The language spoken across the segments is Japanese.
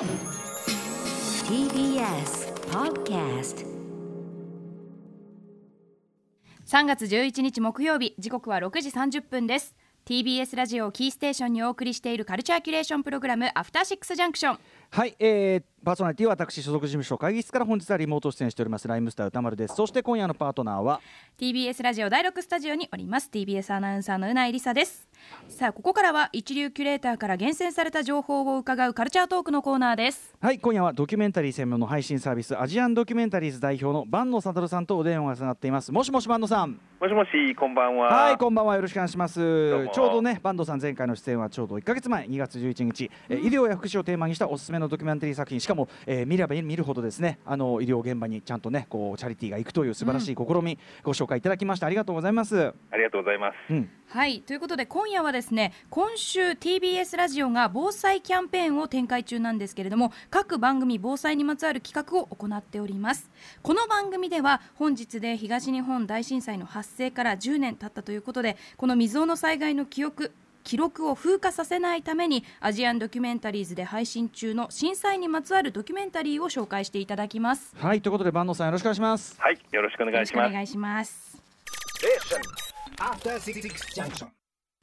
TBS Podcast 3月11日木曜日時刻は6時30分です。TBS ラジオをキーステーションにお送りしているカルチャーキュレーションプログラムアフターシックスジャンクション。はい、えー、パーソナリティは私所属事務所会議室から本日はリモート出演しております。ライムスター歌丸です。そして今夜のパートナーは？TBS ラジオ第6スタジオにおります。TBS アナウンサーのうないりさです。さあここからは一流キュレーターから厳選された情報を伺うカルチャートークのコーナーです。はい今夜はドキュメンタリー専門の配信サービスアジアンドキュメンタリーズ代表の坂野悟さんとお電話がつながっています。もしもし坂野さん。もしもし、こんばんは。はいこんばんは。よろしくお願いします。ちょうどね坂野さん前回の出演はちょうど1か月前。2月11日、えー医療や福祉をテーマにしたおすすめのドキュメンタリー作品しかも、えー見れば見るほどですねあの医療現場にちゃんとねこうチャリティーが行くという素晴らしい試み、ご紹介いただきました。ありがとうございます。ありがとうございます。うん。はい。ということで今夜はですね今週 TBS ラジオが防災キャンペーンを展開中なんですけれども各番組防災にまつわる企画を行っております。この番組では本日で東日本大震災の発生から10年経ったということでこの未曾有の災害の記憶記録を風化させないためにアジアンドキュメンタリーズで配信中の震災にまつわるドキュメンタリーを紹介していただきますはいということで坂野さんよろしくお願いしますはい、よろしくおよ願いします。お願いします。After Six Junction.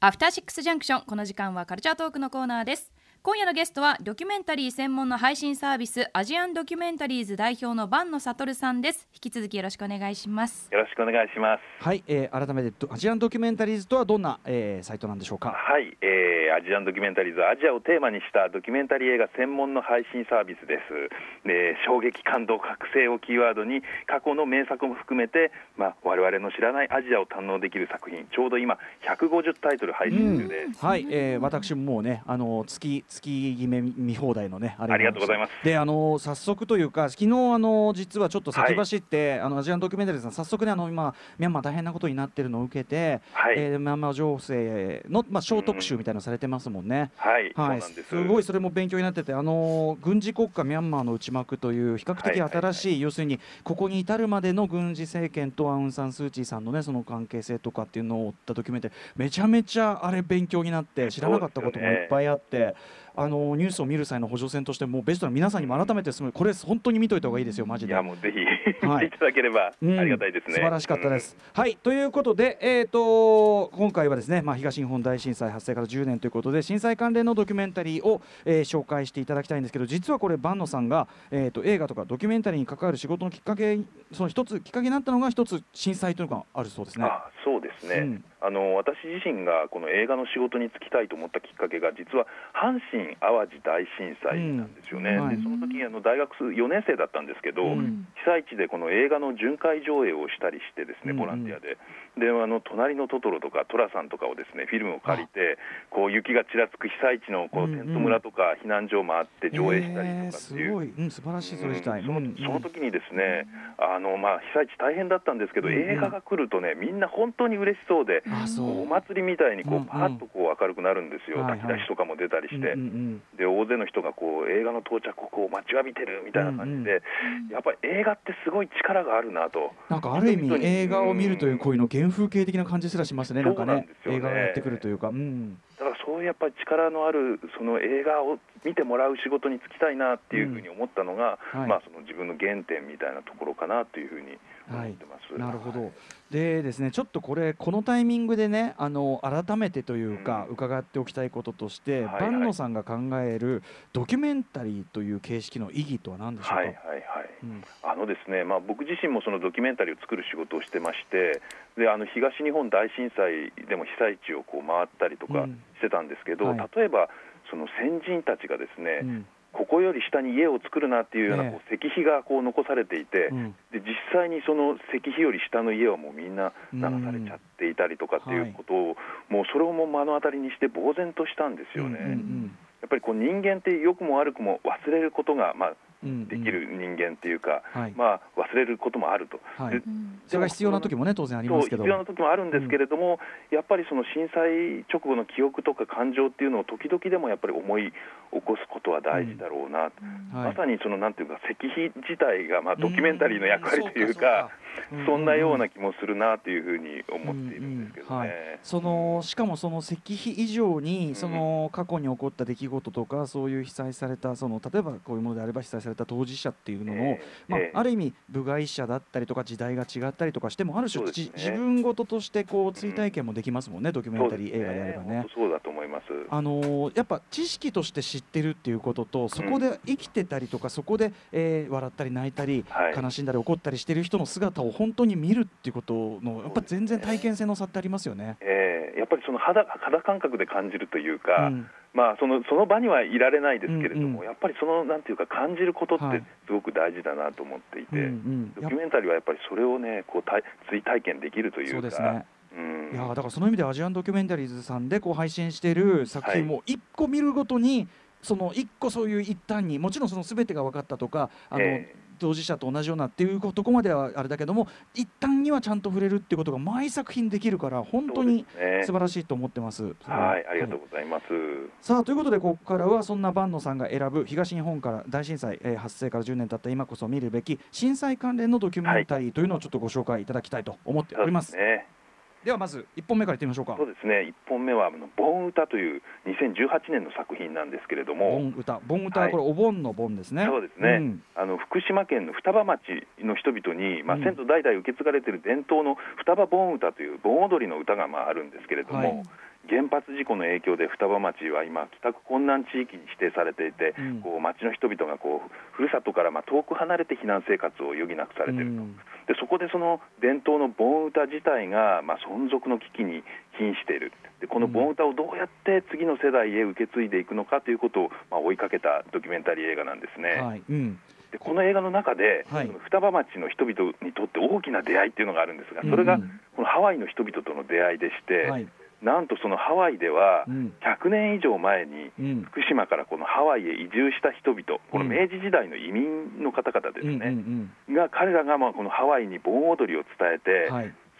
アフターシックスジャンクションこの時間はカルチャートークのコーナーです今夜のゲストはドキュメンタリー専門の配信サービスアジアンドキュメンタリーズ代表の坂野悟さんです引き続きよろしくお願いしますよろしくお願いします。はい、えー、改めてドアジアンドキュメンタリーズとはどんな、えー、サイトなんでしょうか？はい、えー、アジアンドキュメンタリーズアジアをテーマにしたドキュメンタリー映画専門の配信サービスです。で、衝撃感動覚醒をキーワードに過去の名作も含めて、まあ我々の知らないアジアを堪能できる作品、ちょうど今150タイトル配信中です。はい、えー、私ももうね、あの月月決め見放題のね、ありがとうございます。で、あの早速というか、昨日あの実はちょっと先走って、あのアジアンドキュメンタリーズさん、早速ね、あの今ミャンマー大変なことになってるのを受けて、はい。えーミャンマー情勢のまあ小特集みたいなのされてますもんね。はい、はい、そうなんです。すごいそれも勉強になってて、あのー軍事国家ミャンマーの内幕という比較的はいはい。新しい、要するにここに至るまでの軍事政権とアウン・サン・スー・チーさんのねその関係性とかっていうのを追ったドキュメンタリーめちゃめちゃあれ勉強になって知らなかったこともいっぱいあって、あのーニュースを見る際の補助線としてもうベストな皆さんにも改めてすごいこれ本当に見といた方がいいですよマジでいや。もうぜひはい見ていただければあうんりがたいですね。素晴らしかったです。はいということで、えー、と今回はですね、まあ、東日本大震災発生から10年ということで震災関連のドキュメンタリーを、えー紹介していただきたいんですけど実はこれ坂野さんが、えー、と映画とかドキュメンタリーに関わる仕事のきっかけその一つきっかけになったのが一つ震災というのがあるそうですね。あそうですね、うんあの私自身がこの映画の仕事に就きたいと思ったきっかけが実は阪神・淡路大震災なんですよね、うんはい。でその時あの大学4年生だったんですけど、うん。被災地でこの映画の巡回上映をしたりしてですねうん。ボランティアで、であの隣のトトロとか寅さんとかをですねフィルムを借りてこう雪がちらつく被災地のこうテント村とか避難所を回って上映したりとかっていう。ごい、うん、素晴らしいそれ自体。うんその時にですね、あのまあ、被災地大変だったんですけど、映画が来るとね、みんな本当に嬉しそうで、お祭りみたいにこうパーッとこう明るくなるんですよ、炊き出しとかも出たりして、で大勢の人がこう映画の到着をこう待ちわびてるみたいな感じで、やっぱり映画ってすごい力があるなと。なんかある意味映画を見るという恋の原風景的な感じすらしますね、なんかね。ね。映画がやってくるというか、うん、だからそういうやっぱり力のあるその映画を見てもらう仕事に就きたいなっていうふうに思ったのが、うん。はい。まあ、その自分の原点みたいなところかなというふうに思ってます。なるほど。でですね、ちょっとこれこのタイミングでね、あの改めてというか、うん。伺っておきたいこととして、はいはい。坂野さんが考えるドキュメンタリーという形式の意義とは何でしょうか？はいはいはい。うん。あのですね、まあ、僕自身もそのドキュメンタリーを作る仕事をしてましてであの東日本大震災でも被災地をこう回ったりとかうん。してたんですけど、はい。例えばその先人たちがですね、うん。ここより下に家を作るなっていうようなええ。こう石碑がこう残されていて、うん。で実際にその石碑より下の家はもうみんな流されちゃっていたりとかっていうことを、もうそれをもう目の当たりにして呆然としたんですよね。やっぱりこう人間って良くも悪くも忘れることが、まあ、うんできる人間っていうか、はい。まあ、忘れることもあると。はい。でそれが必要な時もね当然ありますけど。必要な時もあるんですけれども、やっぱりその震災直後の記憶とか感情っていうのを時々でもやっぱり思い起こすことは大事だろうな、はい。まさにそのなんていうか石碑自体がまあドキュメンタリーの役割というか、うん。そんなような気もするなというふうに思っているんですけどね。うんうんはい。そのしかもその石碑以上にその過去に起こった出来事とかそういう被災されたその例えばこういうものであれば被災された当事者っていうのの、ええまあええ。ある意味部外者だったりとか時代が違ったりとかしてもある種、ねじ自分事としてこう追体験もできますもんね、ドキュメンタリー映画であればね。そうだと思います。あのーやっぱ知識として知ってるっていうこととそこで生きてたりとか、そこで、えー笑ったり泣いたり、はい。悲しんだり怒ったりしてる人の姿を本当に見るっていうことのやっぱ全然体験性の差ってありますよね。えーやっぱりその肌肌感覚で感じるというか、うんまあ、そのその場にはいられないですけれども、うんうん。やっぱりそのなんていうか感じることっはい。てすごく大事だなと思っていて、うんうん。ドキュメンタリーはやっぱりそれをねこう体追体験できるというか。そうですね。うん。いやーだからその意味でアジアンドキュメンタリーズさんでこう配信している作品も一個見るごとにその一個そういう一端にもちろんその全てが分かったとかあの、え当事者と同じようなっていうとこまではあれだけども一端にはちゃんと触れるっていうことが毎作品できるから本当に素晴らしいと思ってます。はい、ありがとうはございます。さあということでここからはそんな坂野さんが選ぶ東日本から大震災、えー発生から10年経った今こそ見るべき震災関連のドキュメンタリーというのをちょっとご紹介いただきたいと思っております。そうですね。ではまず1本目からいってみましょうか。そう。ですね。一本目はあの盆歌という2018年の作品なんですけれども、盆歌盆歌はこれお盆の盆ですね。そうですね、ん。あの福島県の双葉町の人々に、まあ、うん。先祖代々受け継がれている伝統の双葉盆歌という盆踊りの歌がまああるんですけれども、はい原発事故の影響で双葉町は今、帰宅困難地域に指定されていて、うんこう町の人々がこうふるさとからまあ遠く離れて避難生活を余儀なくされていると、うんでそこでその伝統の盆歌自体が、まあ、存続の危機に瀕している、でこの盆歌をどうやって次の世代へ受け継いでいくのかということを、まあ、追いかけたドキュメンタリー映画なんですね。はい。うん。でこの映画の中で、はい双葉町の人々にとって大きな出会いっていうのがあるんですが、それがこのハワイの人々との出会いでして、はい。なんとそのハワイではうん100年以上前にうん。福島からこのハワイへ移住した人々、この明治時代の移民の方々ですね、が彼らがまあこのハワイに盆踊りを伝えて。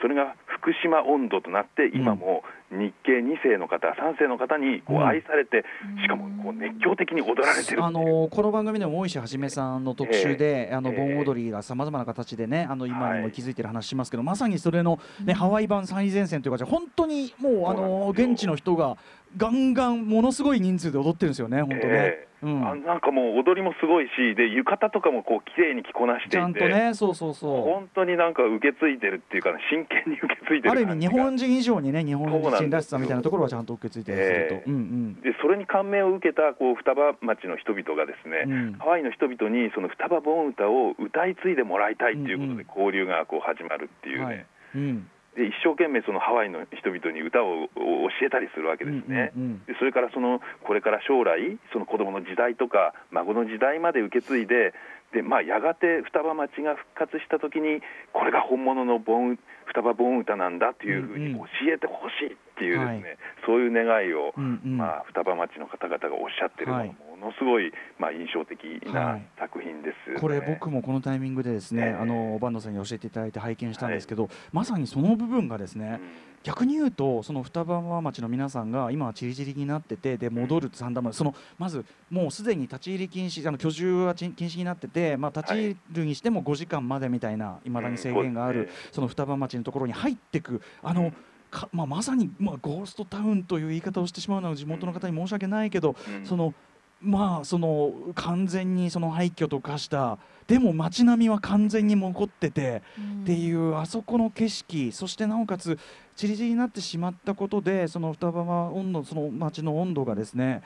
それが福島音頭となって、今も日系2世の方、3世の方にこううん。愛されて、しかもこう熱狂的に踊られてるあのこの番組でも大石はじめさんの特集で、あのええ。盆踊りがさまざまな形でねあの今にはい。も息づいてる話しますけど、まさにそれの、ねハワイ版最前線というかじゃあ本当にもうあの現地の人がガンガンものすごい人数で踊ってるんですよね本当ね。ええ。うん。あなんかもう踊りもすごいし、で浴衣とかもこう綺麗に着こなしていて、ちゃんとねそうそうそ本当になんか受け継いでるっていうか、真剣に受け継いうである意る感じが。味日本人以上にね日本人らしさみたいなところはちゃんと受け継いですると、ええうんうん。でそれに感銘を受けたこう双葉町の人々がですね、うん。ハワイの人々にその双葉盆歌を歌い継いでもらいたいっていうことで交流がこう始まるっていうね、はい。うんで一生懸命そのハワイの人々に歌をお教えたりするわけですね。それからそのこれから将来その子供の時代とか孫の時代まで受け継いでで、まあ、やがて双葉町が復活した時にこれが本物の盆双葉盆歌なんだというふうにうん。うん教えてほしいっていうですね、はい。そういう願いを、うんうん。まあ、双葉町の方々がおっしゃってるのがはいものすごい、まあ、印象的はない。作品です、ね。これ僕もこのタイミングでですね、ええ。あの坂野さんに教えていただいて拝見したんですけど、まさにその部分がですね、逆に言うとその双葉町の皆さんが今はちりぢりになっててで戻る三段までそのまずもうすでに立ち入り禁止あの居住は禁止になってて、まあ、立ち入るにしても5時間までみたいないまだに制限がある、うんその双葉町のところに入ってくあの、かまあ、まさに、まあ、ゴーストタウンという言い方をしてしまうのは地元の方に申し訳ないけど、うん。そのまあその完全にその廃墟と化したでも街並みは完全に残ってて、っていうあそこの景色そしてなおかつちりぢりになってしまったことでその双葉温度その街の温度がですね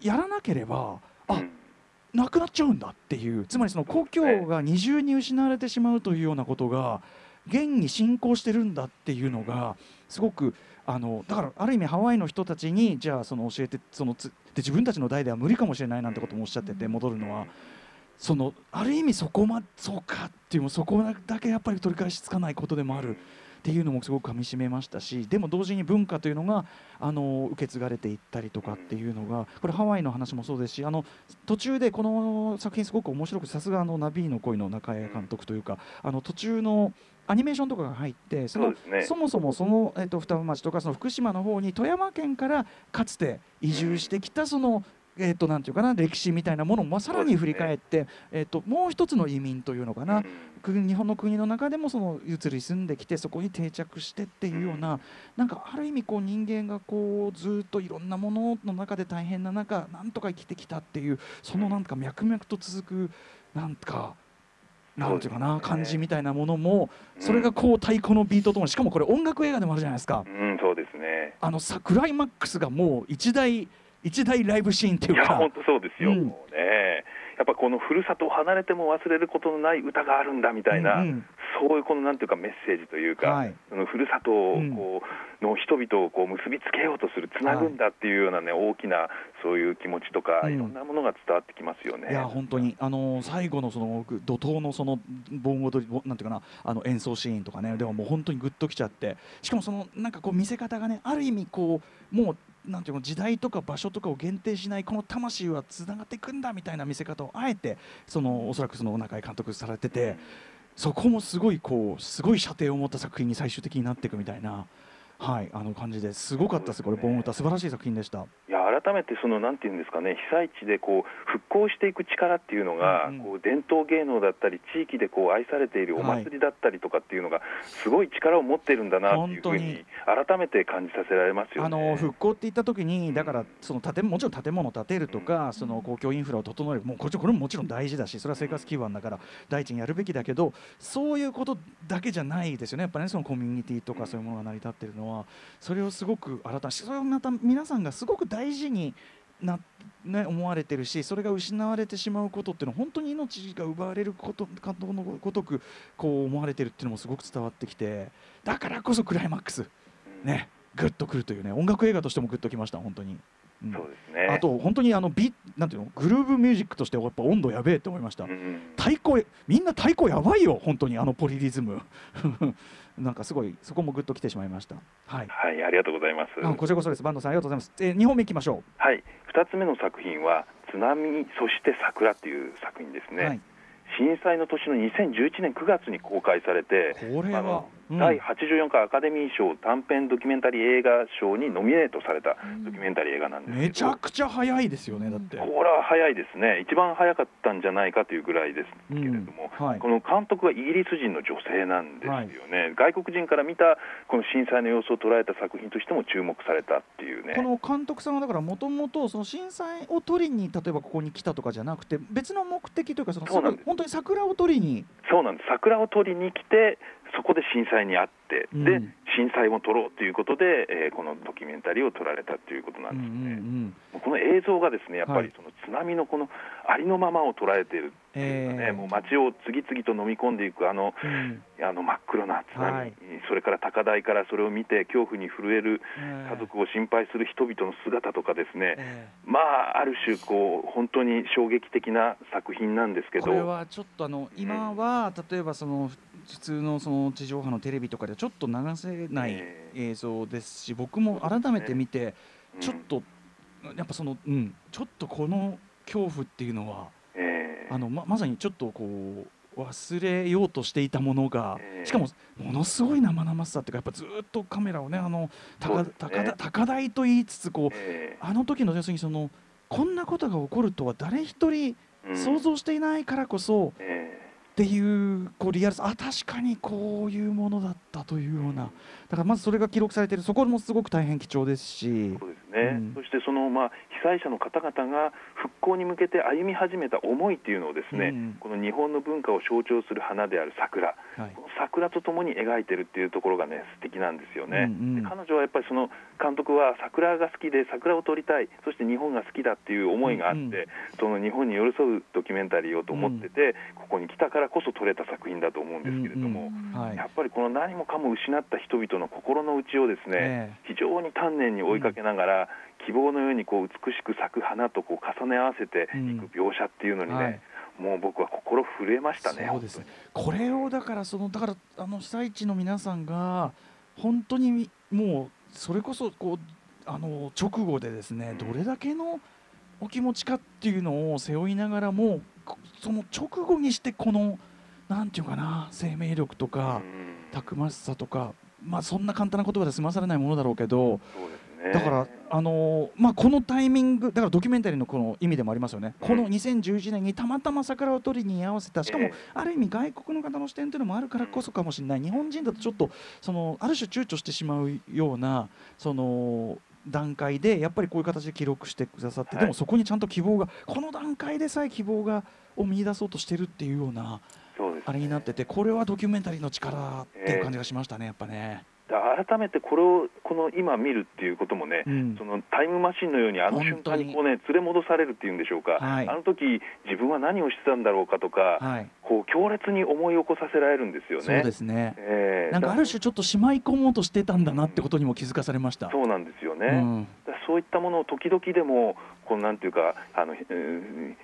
やらなければあ、うんなくなっちゃうんだっていうつまりその故郷が二重に失われてしまうというようなことが現に進行してるんだっていうのがすごくあのだからある意味ハワイの人たちにじゃあその教えてその自分たちの代では無理かもしれないなんてこともおっしゃってて戻るのは。そのある意味そこまそうかっていうそこだけやっぱり取り返しつかないことでもある。っていうのもすごくかみしめましたしでも同時に文化というのがあの受け継がれていったりとかっていうのがこれハワイの話もそうですしあの途中でこの作品すごく面白くさすがあのナビーの恋の中江監督というかあの途中のアニメーションとかが入ってそのね。そもそもその、えっと双葉町とかその福島の方に富山県からかつて移住してきたその、えっとなんていうかな歴史みたいなものもさらに振り返って、えっともう一つの移民というのかな、国日本の国の中でもその移り住んできてそこに定着してっていうようななんかある意味こう人間がこうずっといろんなものの中で大変な中なんとか生きてきたっていうそのなんか脈々と続くなんか。なんていうかな感じみたいなものもそれがこう太鼓のビートともにしかもこれ音楽映画でもあるじゃないですか。うん、そうですね。あのさクライマックスがもう一大一大ライブシーンっていいうや、か本当そうですよ、うん。もうね。やっぱこのふるさとを離れても忘れることのない歌があるんだみたいな、うんうん。そういうこのなんていうかメッセージというか、はい。そのふるさとをこう、の人々をこう結びつけようとする、つなぐんだっていうようなね、大きなそういう気持ちとか、うん。いろんなものが伝わってきますよね。いや本当にあの最後のそのぐ怒涛のその盆踊りぼなんていうかなあの演奏シーンとかねではもう本当にグッときちゃってしかもそのなんかこう見せ方がねある意味こうもうなんていうの時代とか場所とかを限定しないこの魂はつながっていくんだみたいな見せ方をあえてそのおそらくその中井監督されててそこもすごいこうすごい射程を持った作品に最終的になっていくみたいな。はい、あの感じですごかったです、これ、盆歌、素晴らしい作品でした。いや改めてそのなんていうんですかね被災地でこう復興していく力っていうのが、うんうん。こう伝統芸能だったり地域でこう愛されているお祭りだったりとかっていうのがすごい力を持ってるんだなっていうふうに改めて感じさせられますよね。あの復興って言った時にだからその建もちろん建物を建てるとか、その公共インフラを整えるもうこれこれももちろん大事だしそれは生活基盤だから第一にやるべきだけどそういうことだけじゃないですよね。やっぱねそのコミュニティとかそういうものが成り立ってるのははそれをすごく改めてそれをまた皆さんがすごく大事になね、思われてるしそれが失われてしまうことっていうのは本当に命が奪われることかとのごとくこう思われてるっていうのもすごく伝わってきてだからこそクライマックス。ね。グッとくるというね音楽映画としてもグッときました本当に、うん。そうですね。あと本当にあのビなんていうのグルーブミュージックとしてやっぱ温度やべえって思いました、うん。太鼓みんな太鼓やばいよ本当にあのポリリズム。なんかすごいそこもグッときてしまいました。はい。はい、ありがとうございます。あこちらこそです。バンドさんありがとうございます、えー、2本目いきましょはい、2つ目の作品は「津波そして桜」っていう作品ですう、ね、はい、震災の年の2011年9月に公開されてこれは。あの、うん第84回アカデミー賞短編ドキュメンタリー映画賞にノミネートされたドキュメンタリー映画なんですめちゃくちゃ早いですよねだって、これは早いですね、一番早かったんじゃないかというぐらいですけれども、うん。はい。この監督はイギリス人の女性なんですよね、外国人から見たこの震災の様子を捉えた作品としても注目されたっていうね。この監督さんはだからもともとその震災を取りに例えばここに来たとかじゃなくて別の目的というかそのそうなんです。本当に桜を取りに。そうなんです。桜を取りに来てそこで震災にあって、うん。で震災を撮ろうということで、えーこのドキュメンタリーを撮られたということなうんうんですね、ん。もうこの映像がですねやっぱはい。りその津波のこのありのままを捉えているっていうかね、えー。もう街を次々と飲み込んでいくあのうん。あの真っ黒な津波、はい。それから高台からそれを見て恐怖に震える家族を心配する人々の姿とかですね、えまあある種こう本当に衝撃的な作品なんですけど。ーこれはちょっとあの今は例えばその普通のその地上波のテレビとかではちょっと流せないえ映像ですし僕も改めて見てうんちょっとやっぱそのうんちょっとこの恐怖っていうのはえーあのままさにちょっとこう忘れようとしていたものが、ええ。しかもものすごい生々しさっていうかやっぱずっとカメラをねあの高高台高台と言いつつこうえあの時の要するにそのこんなことが起こるとは誰一人想像していないからこそ、えっていうこうリアルさあ確かにこういうものだったというような。だからまずそれが記録されている。そこもすごく大変貴重ですし。ーそうですね、うん。そしてその、まあ、被災者の方々が復興に向けて歩み始めた思いっていうのをですね、うん。この日本の文化を象徴する花である桜、はい。この桜とともに描いてるっていうところがね素敵なんですよね、うんうんで彼女はやっぱりその監督は桜が好きで桜を撮りたいそして日本が好きだっていう思いがあって、うんうん。その日本に寄り添うドキュメンタリーをと思ってて、ここに来たからこそ撮れた作品だと思うんですけれども、はい。やっぱりこの何もかも失った人々の心の内をですね、え非常に丹念に追いかけながら、希望のようにこう美しく咲く花とこう重ね合わせていく描写っていうのにね、はいもう僕は心震えましたね。そうですね。これをだからそのだからあの被災地の皆さんが本当にもうそれこそこうあの直後でですねどれだけのお気持ちかっていうのを背負いながらもこその直後にしてこのなんていうかな生命力とかうん。たくましさとかまあそんな簡単な言葉で済まされないものだろうけどそうですね。だから、あのーまあ、このタイミングだからドキュメンタリーのこの意味でもありますよね、この2011年にたまたま桜を取りに居合わせたしかもええある意味外国の方の視点というのもあるからこそかもしれない。日本人だとちょっとそのある種躊躇してしまうようなその段階でやっぱりこういう形で記録してくださって、はい。でもそこにちゃんと希望がこの段階でさえ希望がを見出そうとしてるっていうようなあれになっててこれはドキュメンタリーの力っていう感じがしましたねやっぱね。改めてこれをこの今見るっていうこともね、うん。そのタイムマシンのようにあの瞬間にこう、ね、連れ戻されるっていうんでしょうか、はい。あの時自分は何をしてたんだろうかとか、はい、こう強烈に思い起こさせられるんですよね。そうですね。えーなんかある種ちょっとしまい込もうとしてたんだなってことにも気づかされました。そうなんですよね、うんそういったものを時々でもこうなんていうかあの、うん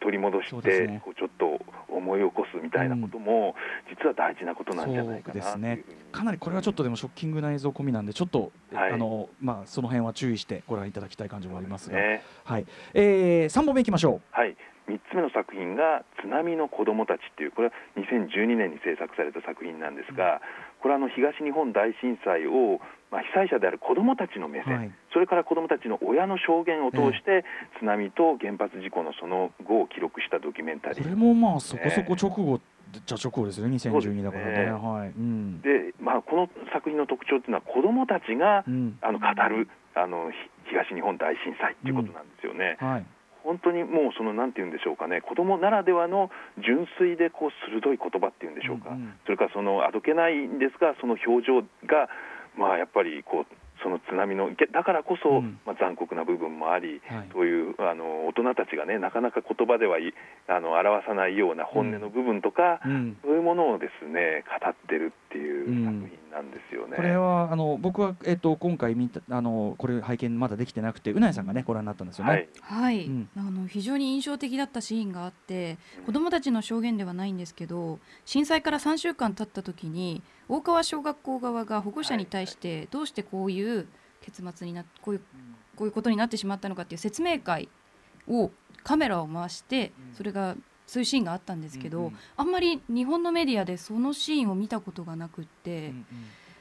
取り戻して、ね。こうちょっと思い起こすみたいなことも、実は大事なことなんじゃないかなですね。かなりこれはちょっとでもショッキングな映像込みなんでちょっと、はい。あのまあその辺は注意してご覧いただきたい感じもありますが、ね。はい、えー、3本目いきましょはい、3つ目の作品が「津波の子どもたち」っていうこれは2012年に制作された作品なんですが、これはあの東日本大震災を、まあ、被災者である子どもたちの目線、はい。それから子どもたちの親の証言を通して、津波と原発事故のその後を記録したドキュメンタうリー。これもまあそこそこ直後、じゃ直後ですよね2012だからね。ねはい、うん。で、まあ、この作品の特徴っていうのは子どもたちが、うん。あの語るあのひ東日本大震災っていうことなんですよね。はい本当にもうそのなんて言うんでしょうかね子供ならではの純粋でこう鋭い言葉っていうんでしょうか、うんうん。それからそのあどけないんですがその表情がまあやっぱりこうその津波のげだからこそ、うん。まあ、残酷な部分もあり、はい。そういうあの大人たちがねなかなか言葉ではいあの表さないような本音の部分とか、うん。そういうものをですね語ってるっていううん作品なんですよね。これはあの僕は、えっと、今回見たあのこれ拝見まだできてなくてうなえさんがねご覧になったんですよね。はい。はい、うん。あの非常に印象的だったシーンがあって子どもたちの証言ではないんですけど震災から3週間経った時に大川小学校側が保護者に対してどうしてこういう結末になこういうこういうことになってしまったのかっていう説明会をカメラを回してそれがそういうシーンがあったんですけど、うんうん。あんまり日本のメディアでそのシーンを見たことがなくって、うん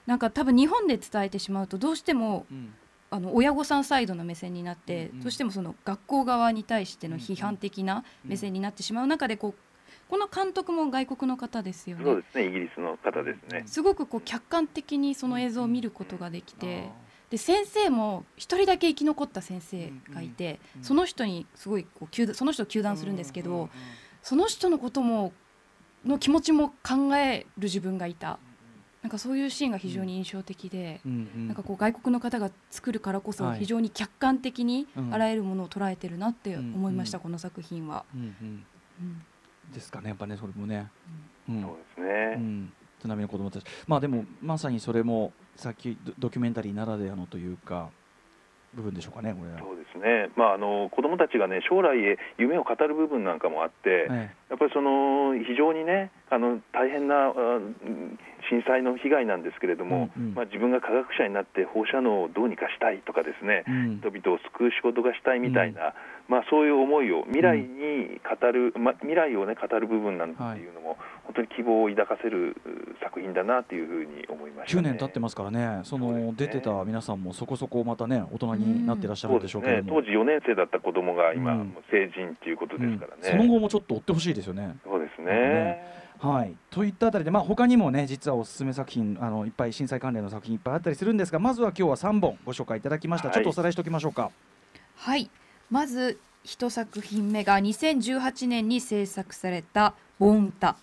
なんか多分日本で伝えてしまうとどうしてもうん。あの親御さんサイドの目線になって、うんうん。どうしてもその学校側に対しての批判的な目線になってしまう中でこうこの監督も外国の方ですよね。そうですねイギリスの方ですね。すごくこう客観的にその映像を見ることができてで先生も一人だけ生き残った先生がいてうんうんその人にすごいこうその人を糾弾するんですけどその人のこともの気持ちも考える自分がいた。なんかそういうシーンが非常に印象的で。うんうん。なんかこう外国の方が作るからこそはい。非常に客観的にうん。あらゆるものを捉えてるなって思いました、うんこの作品は。うんうん。うん。ですかねやっぱねそれもね。うん。そうですね、うん、津波の子供たち、まあでもまさにそれもさっきドドキュメンタリーならではのというか部分でしょうかね、これは。そうですね、まあ、あの子どもたちがね将来へ夢を語る部分なんかもあって、えやっぱりその非常にねあの大変な震災の被害なんですけれども、うんうん。まあ、自分が科学者になって放射能をどうにかしたいとかですねえ、うん。人々を救う仕事がしたいみたいな、まあ、そういう思いを未来に語る、まあ、未来を、ね、語る部分なんていうのも、本当に希望を抱かせるう作品だなというふうに思いました、9ね。年経ってますからね、そのね。出てた皆さんもそこそこまたね、大人になってらっしゃるんでしょうけども、当時4年生だった子供が今、うん。成人ということですからね、うん。その後もちょっと追ってほしいですよね。そうですねはい、といったあたりで、まあ他にもね実はおすすめ作品あのいっぱい震災関連の作品いっぱいあったりするんですがまずは今日は3本ご紹介いただきました、はい。ちょっとおさらいしておきましょうか。はい。まず一作品目が2018年に制作された「ボンタ」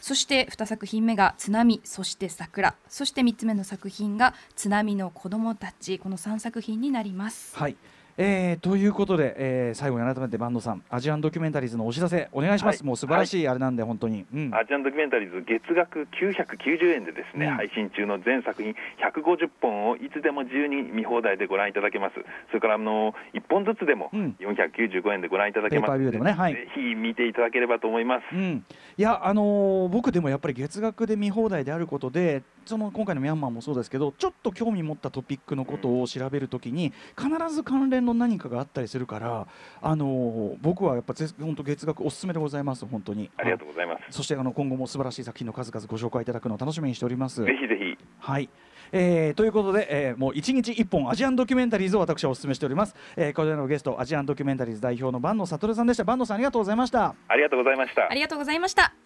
そして2作品目が「津波そして桜」そして3つ目の作品が「津波の子どもたち」この3作品になります。はいえーということで、えー最後に改めてバンドさんアジアンドキュメンタリーズのお知らせお願いします、はい。もう素晴らしいあれなんで、本当に、うん、アジアンドキュメンタリーズ月額990円でですね、うん。配信中の全作品150本をいつでも自由に見放題でご覧いただけます。それからあの1本ずつでもうん。495円でご覧いただけます。はい。ぜひ見ていただければと思います、うん、いや、あのー僕でもやっぱり月額で見放題であることでその今回のミャンマーもそうですけどちょっと興味持ったトピックのことを調べるときに必ず関連の何かがあったりするから、あのー僕はやっぱぜ本当月額おすすめでございます本当に。ありがとうございます、そしてあの今後も素晴らしい作品の数々ご紹介いただくのを楽しみにしております。ぜひぜひ。はい、えーということで、えーもう1日1本アジアンドキュメンタリーズを私はお勧めしております、えーこれらのゲストアジアンドキュメンタリーズ代表の坂野悟さんでした。坂野さんありがとうございました。ありがとうございました。ありがとうございました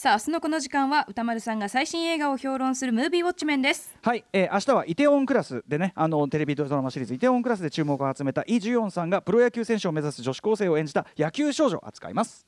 さあ明日のこの時間は歌丸さんが最新映画を評論するムービーウォッチメンです。はい、えー明日はイテウォンクラスでねあのテレビドラマシリーズイテウォンクラスで注目を集めたイ・ジュヨンさんがプロ野球選手を目指す女子高生を演じた野球少女を扱います